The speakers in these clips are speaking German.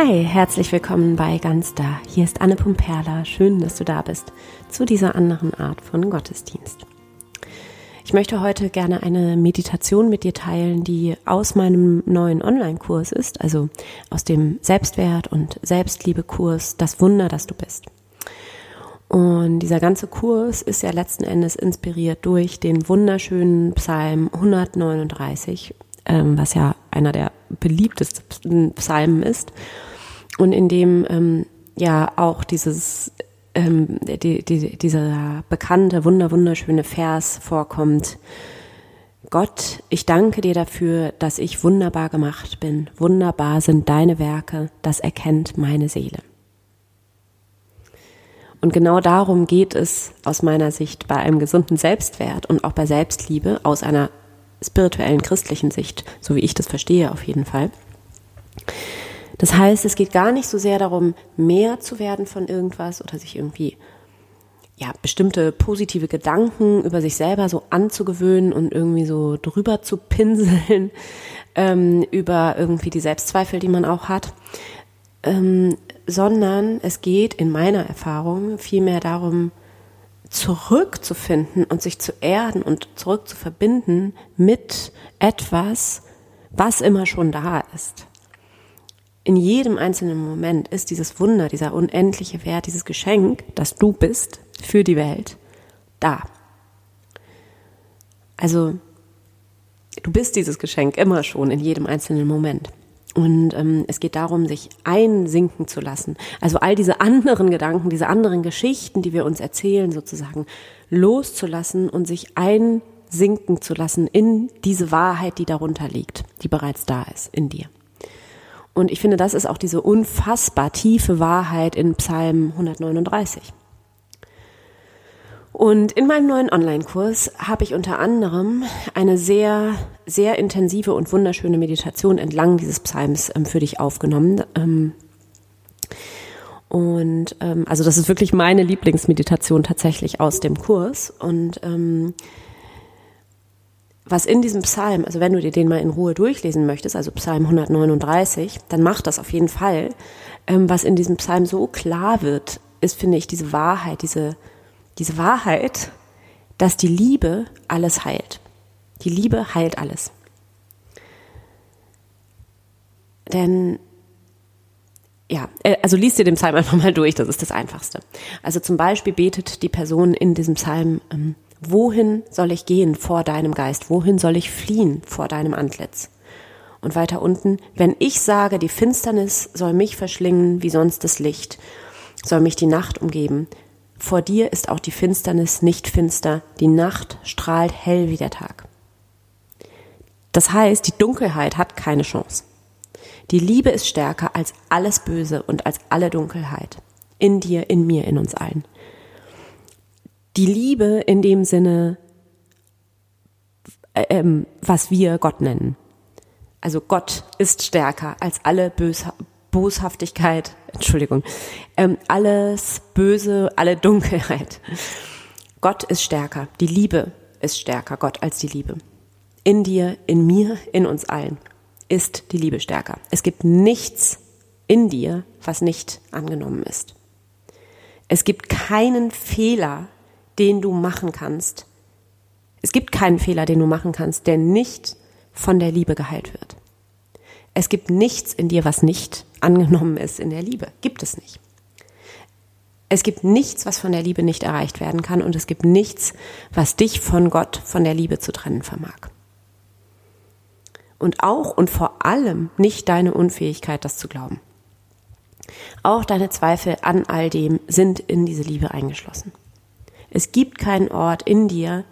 Hi, herzlich willkommen bei Ganz Da. Hier ist Anne Pumperla. Schön, dass du da bist zu dieser anderen Art von Gottesdienst. Ich möchte heute gerne eine Meditation mit dir teilen, die aus meinem neuen Online-Kurs ist, also aus dem Selbstwert- und Selbstliebe-Kurs Das Wunder, dass du bist. Und dieser ganze Kurs ist ja letzten Endes inspiriert durch den wunderschönen Psalm 139, ähm, was ja einer der beliebtesten Psalmen ist und in dem ähm, ja auch dieses ähm, die, die, dieser bekannte wunder wunderschöne Vers vorkommt. Gott, ich danke dir dafür, dass ich wunderbar gemacht bin. Wunderbar sind deine Werke, das erkennt meine Seele. Und genau darum geht es aus meiner Sicht bei einem gesunden Selbstwert und auch bei Selbstliebe aus einer spirituellen christlichen Sicht, so wie ich das verstehe auf jeden Fall. Das heißt, es geht gar nicht so sehr darum, mehr zu werden von irgendwas oder sich irgendwie ja, bestimmte positive Gedanken über sich selber so anzugewöhnen und irgendwie so drüber zu pinseln, ähm, über irgendwie die Selbstzweifel, die man auch hat, ähm, sondern es geht in meiner Erfahrung vielmehr darum, zurückzufinden und sich zu erden und zurück zu verbinden mit etwas, was immer schon da ist. In jedem einzelnen Moment ist dieses Wunder, dieser unendliche Wert, dieses Geschenk, das du bist für die Welt, da. Also, du bist dieses Geschenk immer schon in jedem einzelnen Moment. Und ähm, es geht darum, sich einsinken zu lassen. Also all diese anderen Gedanken, diese anderen Geschichten, die wir uns erzählen, sozusagen loszulassen und sich einsinken zu lassen in diese Wahrheit, die darunter liegt, die bereits da ist in dir. Und ich finde, das ist auch diese unfassbar tiefe Wahrheit in Psalm 139. Und in meinem neuen Online-Kurs habe ich unter anderem eine sehr, sehr intensive und wunderschöne Meditation entlang dieses Psalms ähm, für dich aufgenommen. Ähm, und ähm, also das ist wirklich meine Lieblingsmeditation tatsächlich aus dem Kurs. Und was in diesem Psalm, also wenn du dir den mal in Ruhe durchlesen möchtest, also Psalm 139, dann mach das auf jeden Fall. Ähm, was in diesem Psalm so klar wird, ist, finde ich, diese Wahrheit, diese diese Wahrheit, dass die Liebe alles heilt. Die Liebe heilt alles. Denn ja, äh, also liest dir den Psalm einfach mal durch, das ist das Einfachste. Also zum Beispiel betet die Person in diesem Psalm, ähm, wohin soll ich gehen vor deinem Geist? Wohin soll ich fliehen vor deinem Antlitz? Und weiter unten, wenn ich sage, die Finsternis soll mich verschlingen wie sonst das Licht, soll mich die Nacht umgeben, vor dir ist auch die Finsternis nicht finster, die Nacht strahlt hell wie der Tag. Das heißt, die Dunkelheit hat keine Chance. Die Liebe ist stärker als alles Böse und als alle Dunkelheit. In dir, in mir, in uns allen. Die Liebe in dem Sinne, äh, ähm, was wir Gott nennen. Also Gott ist stärker als alle Bös Boshaftigkeit, Entschuldigung, ähm, alles Böse, alle Dunkelheit. Gott ist stärker. Die Liebe ist stärker, Gott als die Liebe. In dir, in mir, in uns allen ist die Liebe stärker. Es gibt nichts in dir, was nicht angenommen ist. Es gibt keinen Fehler, den du machen kannst. Es gibt keinen Fehler, den du machen kannst, der nicht von der Liebe geheilt wird. Es gibt nichts in dir, was nicht angenommen ist in der Liebe. Gibt es nicht. Es gibt nichts, was von der Liebe nicht erreicht werden kann und es gibt nichts, was dich von Gott, von der Liebe zu trennen vermag. Und auch und vor allem nicht deine Unfähigkeit, das zu glauben. Auch deine Zweifel an all dem sind in diese Liebe eingeschlossen. Es gibt keinen Ort in dir,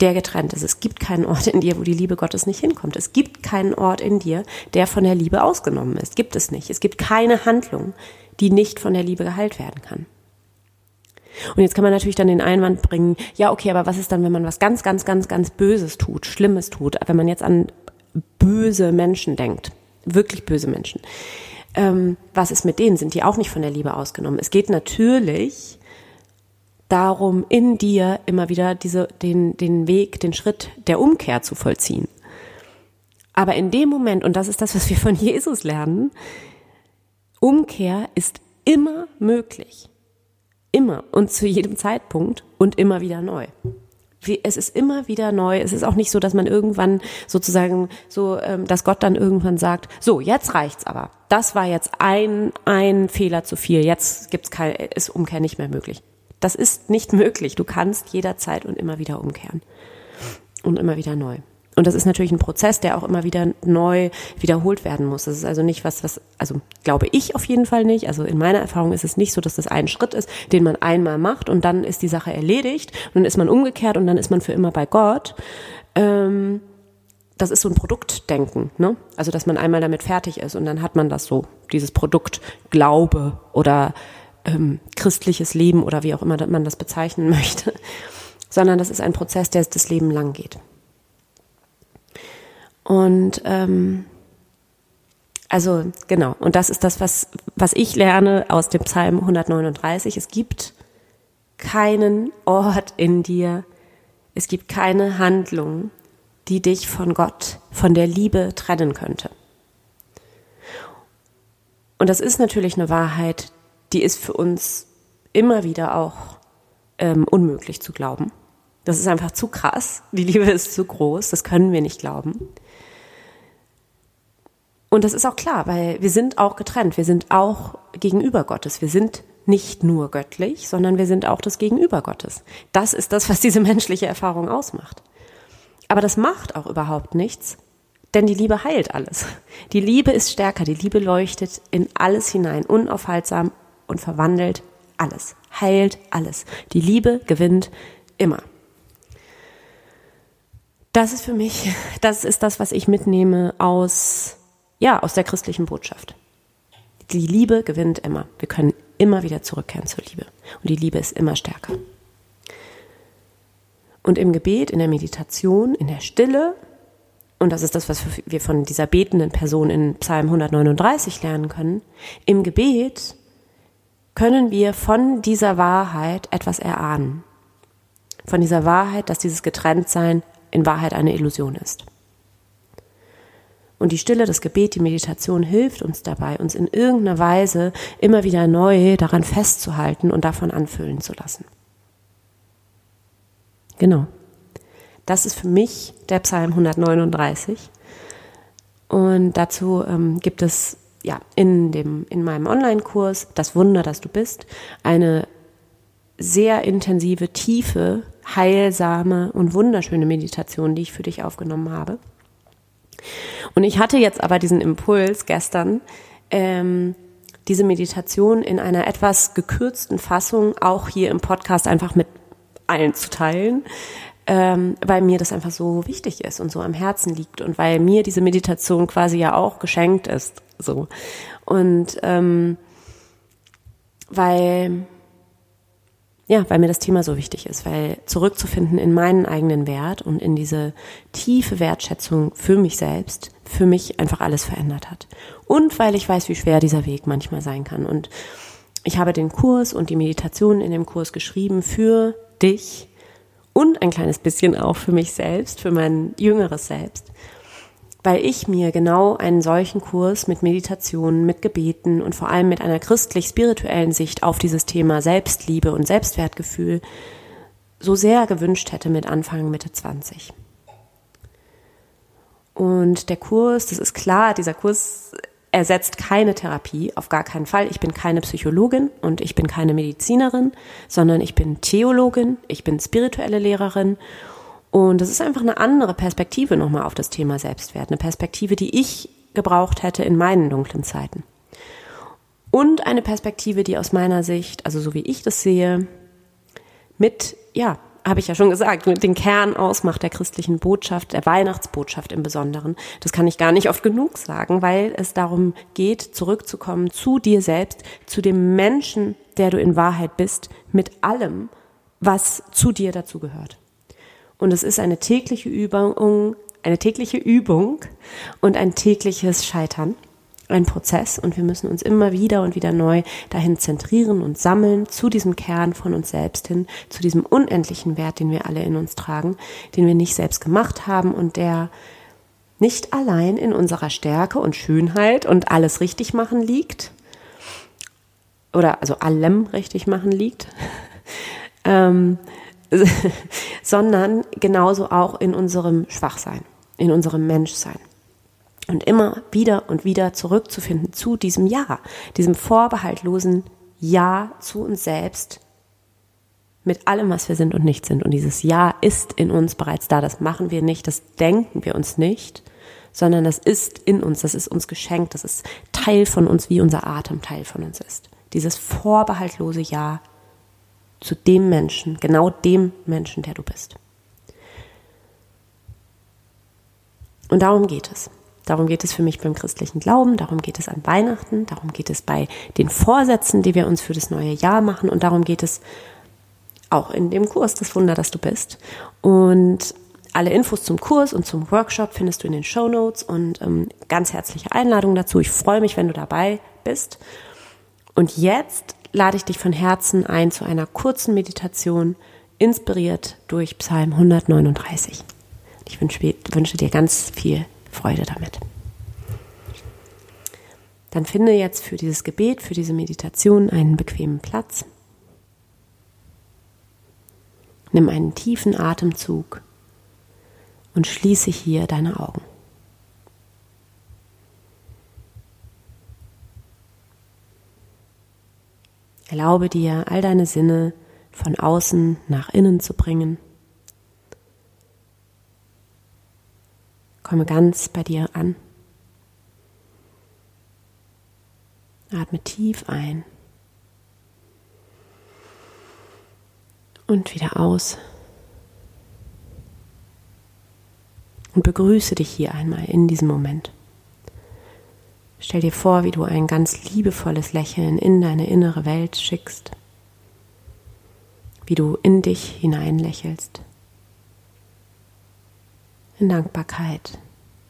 der getrennt ist. Es gibt keinen Ort in dir, wo die Liebe Gottes nicht hinkommt. Es gibt keinen Ort in dir, der von der Liebe ausgenommen ist. Gibt es nicht. Es gibt keine Handlung, die nicht von der Liebe geheilt werden kann. Und jetzt kann man natürlich dann den Einwand bringen, ja, okay, aber was ist dann, wenn man was ganz, ganz, ganz, ganz Böses tut, Schlimmes tut, wenn man jetzt an böse Menschen denkt, wirklich böse Menschen. Ähm, was ist mit denen? Sind die auch nicht von der Liebe ausgenommen? Es geht natürlich darum, in dir immer wieder diese, den, den Weg, den Schritt der Umkehr zu vollziehen. Aber in dem Moment, und das ist das, was wir von Jesus lernen, Umkehr ist immer möglich. Immer und zu jedem Zeitpunkt und immer wieder neu. Es ist immer wieder neu. Es ist auch nicht so, dass man irgendwann sozusagen so, ähm, dass Gott dann irgendwann sagt, so, jetzt reicht's aber. Das war jetzt ein, ein Fehler zu viel. Jetzt gibt's kein, ist Umkehr nicht mehr möglich. Das ist nicht möglich. Du kannst jederzeit und immer wieder umkehren. Und immer wieder neu. Und das ist natürlich ein Prozess, der auch immer wieder neu wiederholt werden muss. Das ist also nicht was, was, also glaube ich auf jeden Fall nicht. Also in meiner Erfahrung ist es nicht so, dass das ein Schritt ist, den man einmal macht und dann ist die Sache erledigt und dann ist man umgekehrt und dann ist man für immer bei Gott. Ähm, das ist so ein Produktdenken, ne? Also dass man einmal damit fertig ist und dann hat man das so, dieses Produkt Glaube oder ähm, christliches Leben oder wie auch immer man das bezeichnen möchte, sondern das ist ein Prozess, der das Leben lang geht. Und ähm, also genau, und das ist das, was, was ich lerne aus dem Psalm 139. Es gibt keinen Ort in dir, es gibt keine Handlung, die dich von Gott, von der Liebe trennen könnte. Und das ist natürlich eine Wahrheit, die ist für uns immer wieder auch ähm, unmöglich zu glauben. Das ist einfach zu krass. Die Liebe ist zu groß. Das können wir nicht glauben. Und das ist auch klar, weil wir sind auch getrennt. Wir sind auch gegenüber Gottes. Wir sind nicht nur göttlich, sondern wir sind auch das Gegenüber Gottes. Das ist das, was diese menschliche Erfahrung ausmacht. Aber das macht auch überhaupt nichts, denn die Liebe heilt alles. Die Liebe ist stärker. Die Liebe leuchtet in alles hinein, unaufhaltsam und verwandelt alles, heilt alles. Die Liebe gewinnt immer. Das ist für mich, das ist das, was ich mitnehme aus ja, aus der christlichen Botschaft. Die Liebe gewinnt immer. Wir können immer wieder zurückkehren zur Liebe. Und die Liebe ist immer stärker. Und im Gebet, in der Meditation, in der Stille, und das ist das, was wir von dieser betenden Person in Psalm 139 lernen können, im Gebet können wir von dieser Wahrheit etwas erahnen. Von dieser Wahrheit, dass dieses Getrenntsein in Wahrheit eine Illusion ist. Und die Stille, das Gebet, die Meditation hilft uns dabei, uns in irgendeiner Weise immer wieder neu daran festzuhalten und davon anfüllen zu lassen. Genau. Das ist für mich der Psalm 139. Und dazu ähm, gibt es ja in dem in meinem Online-Kurs Das Wunder, das du bist, eine sehr intensive, tiefe, heilsame und wunderschöne Meditation, die ich für dich aufgenommen habe. Und ich hatte jetzt aber diesen Impuls gestern, ähm, diese Meditation in einer etwas gekürzten Fassung auch hier im Podcast einfach mit allen zu teilen, ähm, weil mir das einfach so wichtig ist und so am Herzen liegt und weil mir diese Meditation quasi ja auch geschenkt ist. So. Und ähm, weil ja, weil mir das Thema so wichtig ist, weil zurückzufinden in meinen eigenen Wert und in diese tiefe Wertschätzung für mich selbst, für mich einfach alles verändert hat. Und weil ich weiß, wie schwer dieser Weg manchmal sein kann. Und ich habe den Kurs und die Meditation in dem Kurs geschrieben für dich und ein kleines bisschen auch für mich selbst, für mein jüngeres Selbst weil ich mir genau einen solchen Kurs mit Meditationen, mit Gebeten und vor allem mit einer christlich-spirituellen Sicht auf dieses Thema Selbstliebe und Selbstwertgefühl so sehr gewünscht hätte mit Anfang, Mitte 20. Und der Kurs, das ist klar, dieser Kurs ersetzt keine Therapie, auf gar keinen Fall. Ich bin keine Psychologin und ich bin keine Medizinerin, sondern ich bin Theologin, ich bin spirituelle Lehrerin und es ist einfach eine andere Perspektive nochmal auf das Thema Selbstwert. Eine Perspektive, die ich gebraucht hätte in meinen dunklen Zeiten. Und eine Perspektive, die aus meiner Sicht, also so wie ich das sehe, mit, ja, habe ich ja schon gesagt, mit den Kern ausmacht der christlichen Botschaft, der Weihnachtsbotschaft im Besonderen. Das kann ich gar nicht oft genug sagen, weil es darum geht, zurückzukommen zu dir selbst, zu dem Menschen, der du in Wahrheit bist, mit allem, was zu dir dazu gehört. Und es ist eine tägliche Übung, eine tägliche Übung und ein tägliches Scheitern, ein Prozess. Und wir müssen uns immer wieder und wieder neu dahin zentrieren und sammeln zu diesem Kern von uns selbst hin, zu diesem unendlichen Wert, den wir alle in uns tragen, den wir nicht selbst gemacht haben und der nicht allein in unserer Stärke und Schönheit und alles richtig machen liegt, oder also allem richtig machen liegt, ähm, sondern genauso auch in unserem Schwachsein, in unserem Menschsein. Und immer wieder und wieder zurückzufinden zu diesem Ja, diesem vorbehaltlosen Ja zu uns selbst, mit allem, was wir sind und nicht sind. Und dieses Ja ist in uns bereits da. Das machen wir nicht, das denken wir uns nicht, sondern das ist in uns, das ist uns geschenkt, das ist Teil von uns, wie unser Atem Teil von uns ist. Dieses vorbehaltlose Ja zu dem Menschen, genau dem Menschen, der du bist. Und darum geht es. Darum geht es für mich beim christlichen Glauben, darum geht es an Weihnachten, darum geht es bei den Vorsätzen, die wir uns für das neue Jahr machen und darum geht es auch in dem Kurs Das Wunder, dass du bist. Und alle Infos zum Kurs und zum Workshop findest du in den Show Notes und ähm, ganz herzliche Einladung dazu. Ich freue mich, wenn du dabei bist. Und jetzt lade ich dich von Herzen ein zu einer kurzen Meditation, inspiriert durch Psalm 139. Ich wünsche, wünsche dir ganz viel Freude damit. Dann finde jetzt für dieses Gebet, für diese Meditation einen bequemen Platz. Nimm einen tiefen Atemzug und schließe hier deine Augen. Erlaube dir, all deine Sinne von außen nach innen zu bringen. Komme ganz bei dir an. Atme tief ein und wieder aus. Und begrüße dich hier einmal in diesem Moment. Stell dir vor, wie du ein ganz liebevolles Lächeln in deine innere Welt schickst, wie du in dich hinein lächelst, in Dankbarkeit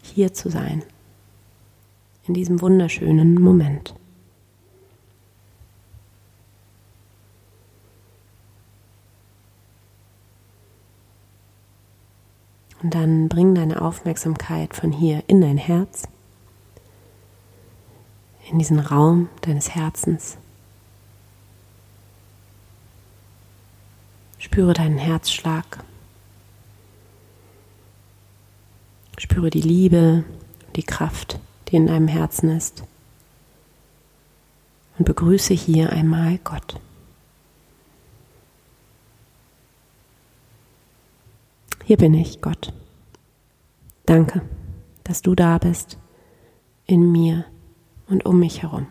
hier zu sein, in diesem wunderschönen Moment. Und dann bring deine Aufmerksamkeit von hier in dein Herz, in diesen Raum deines Herzens. Spüre deinen Herzschlag. Spüre die Liebe, die Kraft, die in deinem Herzen ist. Und begrüße hier einmal Gott. Hier bin ich, Gott. Danke, dass du da bist, in mir und um mich herum.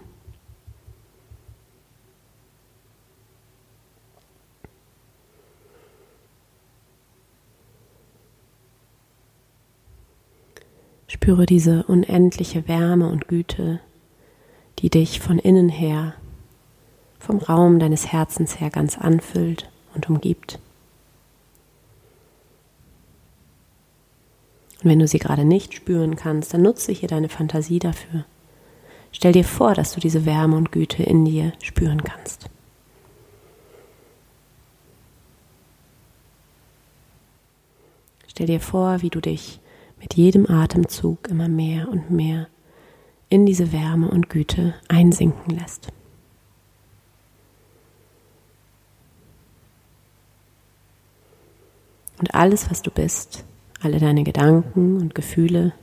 Spüre diese unendliche Wärme und Güte, die dich von innen her, vom Raum deines Herzens her ganz anfüllt und umgibt. Und wenn du sie gerade nicht spüren kannst, dann nutze hier deine Fantasie dafür. Stell dir vor, dass du diese Wärme und Güte in dir spüren kannst. Stell dir vor, wie du dich mit jedem Atemzug immer mehr und mehr in diese Wärme und Güte einsinken lässt. Und alles, was du bist, alle deine Gedanken und Gefühle,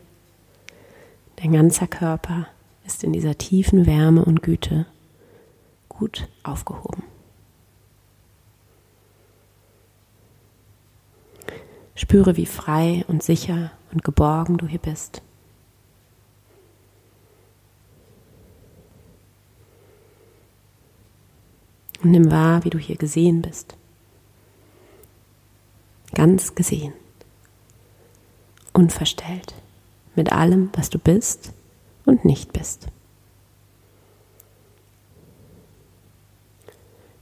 dein ganzer Körper ist in dieser tiefen Wärme und Güte gut aufgehoben. Spüre, wie frei und sicher und geborgen du hier bist. Und nimm wahr, wie du hier gesehen bist. Ganz gesehen unverstellt mit allem, was du bist und nicht bist.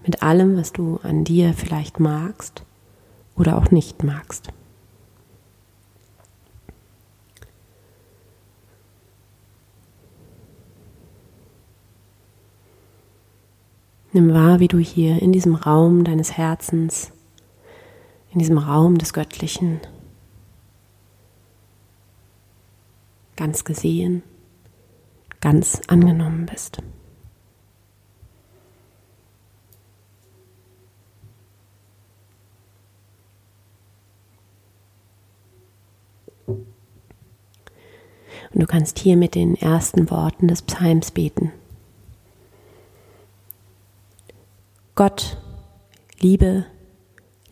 Mit allem, was du an dir vielleicht magst oder auch nicht magst. Nimm wahr, wie du hier in diesem Raum deines Herzens, in diesem Raum des Göttlichen ganz gesehen, ganz angenommen bist. Und du kannst hier mit den ersten Worten des Psalms beten. Gott, Liebe,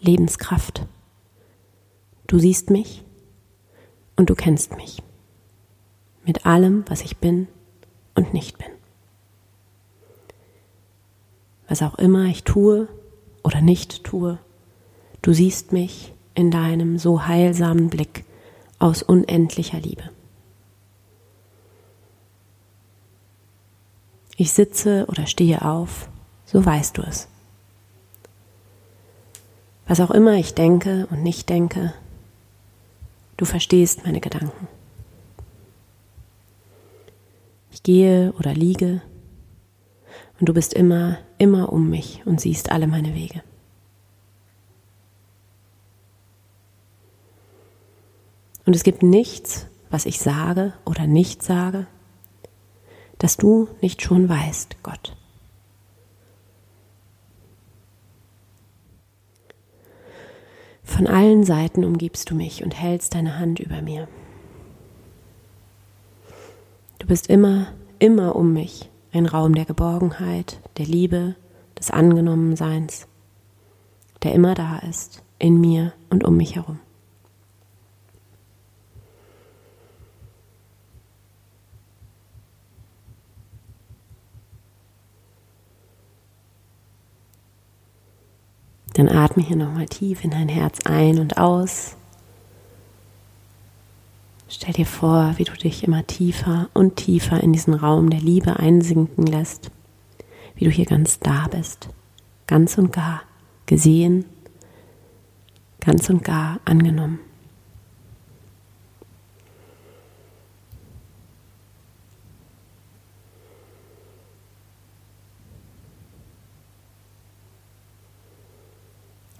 Lebenskraft, du siehst mich und du kennst mich. Mit allem, was ich bin und nicht bin. Was auch immer ich tue oder nicht tue, du siehst mich in deinem so heilsamen Blick aus unendlicher Liebe. Ich sitze oder stehe auf, so weißt du es. Was auch immer ich denke und nicht denke, du verstehst meine Gedanken. Ich gehe oder liege und du bist immer, immer um mich und siehst alle meine Wege. Und es gibt nichts, was ich sage oder nicht sage, das du nicht schon weißt, Gott. Von allen Seiten umgibst du mich und hältst deine Hand über mir. Du bist immer, immer um mich, ein Raum der Geborgenheit, der Liebe, des Angenommenseins, der immer da ist, in mir und um mich herum. Dann atme hier nochmal tief in dein Herz ein und aus. Stell dir vor, wie du dich immer tiefer und tiefer in diesen Raum der Liebe einsinken lässt, wie du hier ganz da bist, ganz und gar gesehen, ganz und gar angenommen.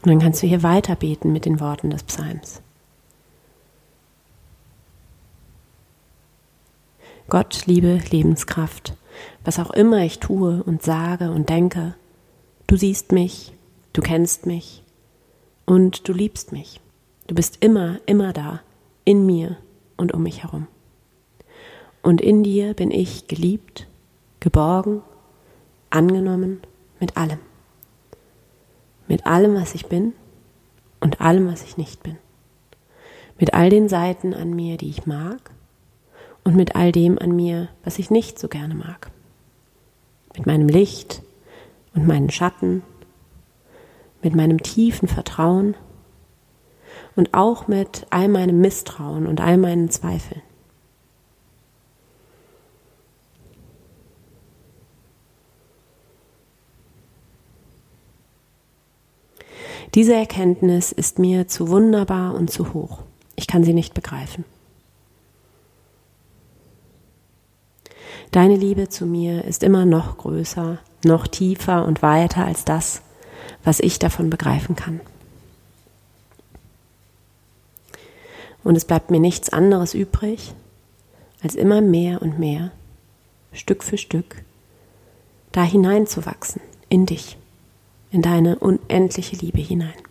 Und dann kannst du hier weiter beten mit den Worten des Psalms. Gott, Liebe, Lebenskraft, was auch immer ich tue und sage und denke, du siehst mich, du kennst mich und du liebst mich. Du bist immer, immer da, in mir und um mich herum. Und in dir bin ich geliebt, geborgen, angenommen mit allem mit allem, was ich bin und allem, was ich nicht bin. Mit all den Seiten an mir, die ich mag und mit all dem an mir, was ich nicht so gerne mag. Mit meinem Licht und meinen Schatten, mit meinem tiefen Vertrauen und auch mit all meinem Misstrauen und all meinen Zweifeln. Diese Erkenntnis ist mir zu wunderbar und zu hoch. Ich kann sie nicht begreifen. Deine Liebe zu mir ist immer noch größer, noch tiefer und weiter als das, was ich davon begreifen kann. Und es bleibt mir nichts anderes übrig, als immer mehr und mehr, Stück für Stück, da hineinzuwachsen in dich in deine unendliche Liebe hinein.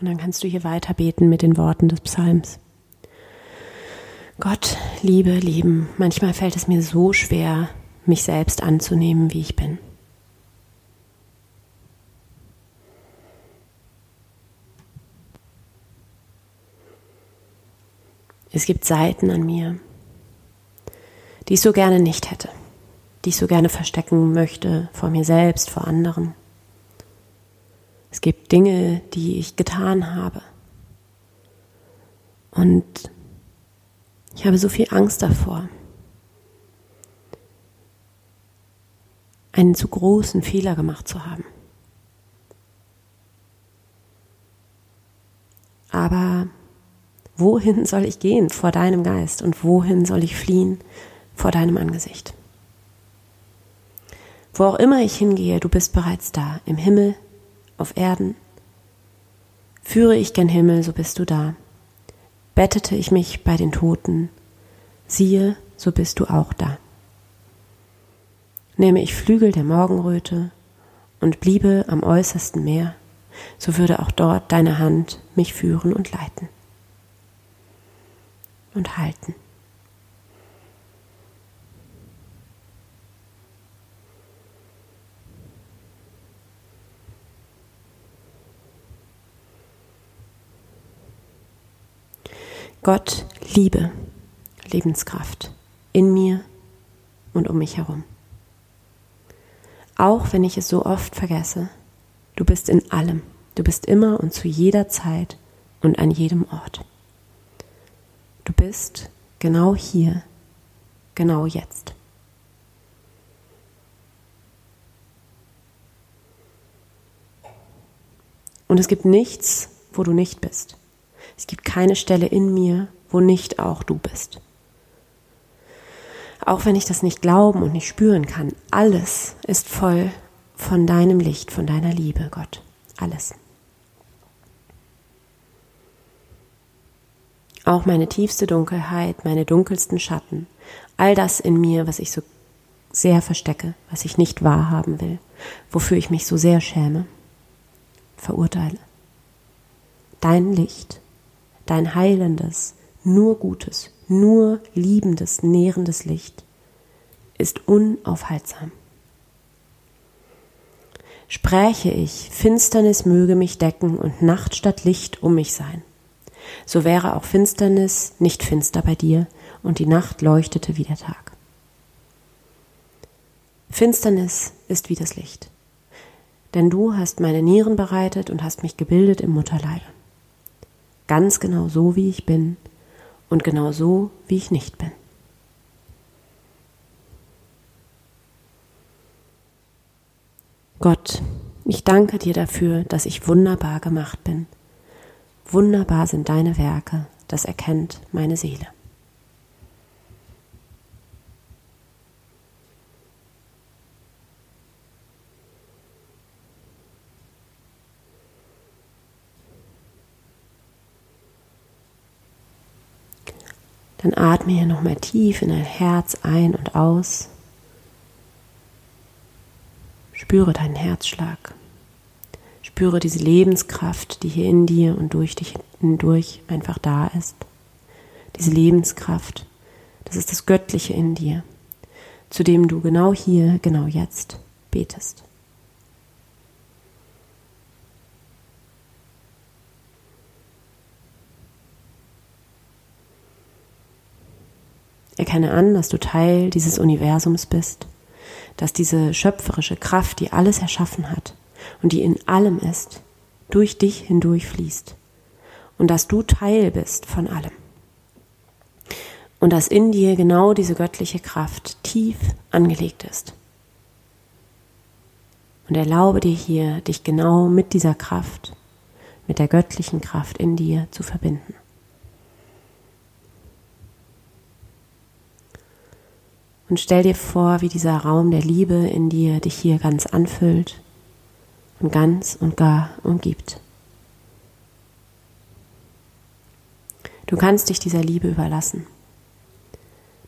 Und dann kannst du hier weiter beten mit den Worten des Psalms. Gott, Liebe, Lieben, manchmal fällt es mir so schwer, mich selbst anzunehmen, wie ich bin. Es gibt Seiten an mir, die ich so gerne nicht hätte, die ich so gerne verstecken möchte vor mir selbst, vor anderen. Es gibt Dinge, die ich getan habe. Und ich habe so viel Angst davor, einen zu großen Fehler gemacht zu haben. Aber Wohin soll ich gehen vor deinem Geist und wohin soll ich fliehen vor deinem Angesicht? Wo auch immer ich hingehe, du bist bereits da, im Himmel, auf Erden. Führe ich gen Himmel, so bist du da. bettete ich mich bei den Toten, siehe, so bist du auch da. Nehme ich Flügel der Morgenröte und bliebe am äußersten Meer, so würde auch dort deine Hand mich führen und leiten und halten. Gott, Liebe, Lebenskraft in mir und um mich herum. Auch wenn ich es so oft vergesse, du bist in allem, du bist immer und zu jeder Zeit und an jedem Ort. Du bist genau hier, genau jetzt. Und es gibt nichts, wo du nicht bist. Es gibt keine Stelle in mir, wo nicht auch du bist. Auch wenn ich das nicht glauben und nicht spüren kann, alles ist voll von deinem Licht, von deiner Liebe, Gott. Alles. Auch meine tiefste Dunkelheit, meine dunkelsten Schatten, all das in mir, was ich so sehr verstecke, was ich nicht wahrhaben will, wofür ich mich so sehr schäme, verurteile. Dein Licht dein heilendes, nur Gutes, nur liebendes, nährendes Licht ist unaufhaltsam. Spräche ich, Finsternis möge mich decken und Nacht statt Licht um mich sein. So wäre auch Finsternis nicht finster bei dir und die Nacht leuchtete wie der Tag. Finsternis ist wie das Licht, denn du hast meine Nieren bereitet und hast mich gebildet im Mutterleibe ganz genau so, wie ich bin und genau so, wie ich nicht bin. Gott, ich danke dir dafür, dass ich wunderbar gemacht bin. Wunderbar sind deine Werke, das erkennt meine Seele. Dann atme hier nochmal tief in dein Herz ein und aus. Spüre deinen Herzschlag. Spüre diese Lebenskraft, die hier in dir und durch dich hindurch einfach da ist. Diese Lebenskraft, das ist das Göttliche in dir, zu dem du genau hier, genau jetzt betest. Erkenne an, dass du Teil dieses Universums bist, dass diese schöpferische Kraft, die alles erschaffen hat und die in allem ist, durch dich hindurch fließt und dass du Teil bist von allem. Und dass in dir genau diese göttliche Kraft tief angelegt ist. Und erlaube dir hier, dich genau mit dieser Kraft, mit der göttlichen Kraft in dir zu verbinden. Und stell dir vor, wie dieser Raum der Liebe in dir dich hier ganz anfüllt und ganz und gar umgibt. Du kannst dich dieser Liebe überlassen.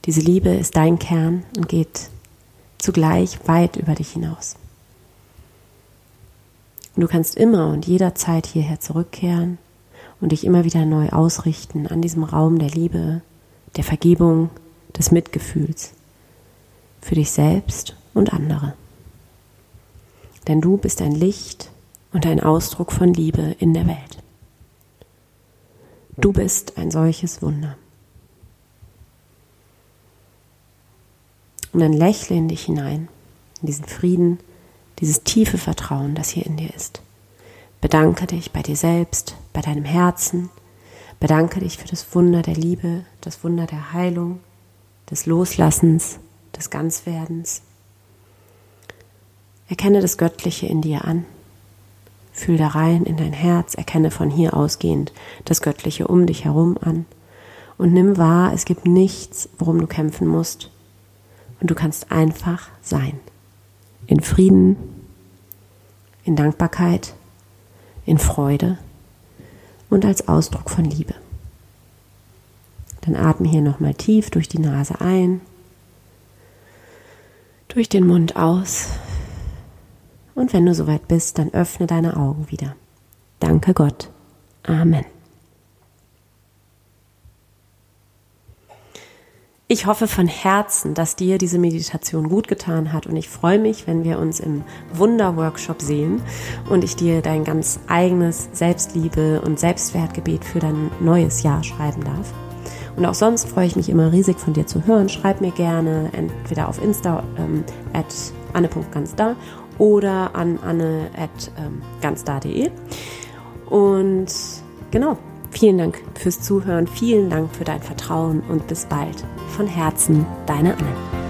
Diese Liebe ist dein Kern und geht zugleich weit über dich hinaus. Und du kannst immer und jederzeit hierher zurückkehren und dich immer wieder neu ausrichten an diesem Raum der Liebe, der Vergebung, des Mitgefühls für dich selbst und andere. Denn du bist ein Licht und ein Ausdruck von Liebe in der Welt. Du bist ein solches Wunder. Und dann lächle in dich hinein, in diesen Frieden, dieses tiefe Vertrauen, das hier in dir ist. Bedanke dich bei dir selbst, bei deinem Herzen. Bedanke dich für das Wunder der Liebe, das Wunder der Heilung, des Loslassens des Ganzwerdens. Erkenne das Göttliche in dir an. Fühl da rein in dein Herz, erkenne von hier ausgehend das Göttliche um dich herum an und nimm wahr, es gibt nichts, worum du kämpfen musst. Und du kannst einfach sein. In Frieden, in Dankbarkeit, in Freude und als Ausdruck von Liebe. Dann atme hier nochmal tief durch die Nase ein, durch den Mund aus. Und wenn du soweit bist, dann öffne deine Augen wieder. Danke Gott. Amen. Ich hoffe von Herzen, dass dir diese Meditation gut getan hat und ich freue mich, wenn wir uns im Wunder-Workshop sehen und ich dir dein ganz eigenes Selbstliebe und Selbstwertgebet für dein neues Jahr schreiben darf. Und auch sonst freue ich mich immer riesig von dir zu hören. Schreib mir gerne entweder auf Insta ähm, at anne.ganzda oder an anne at ähm. Und genau, vielen Dank fürs Zuhören, vielen Dank für dein Vertrauen und bis bald. Von Herzen, deine Anne.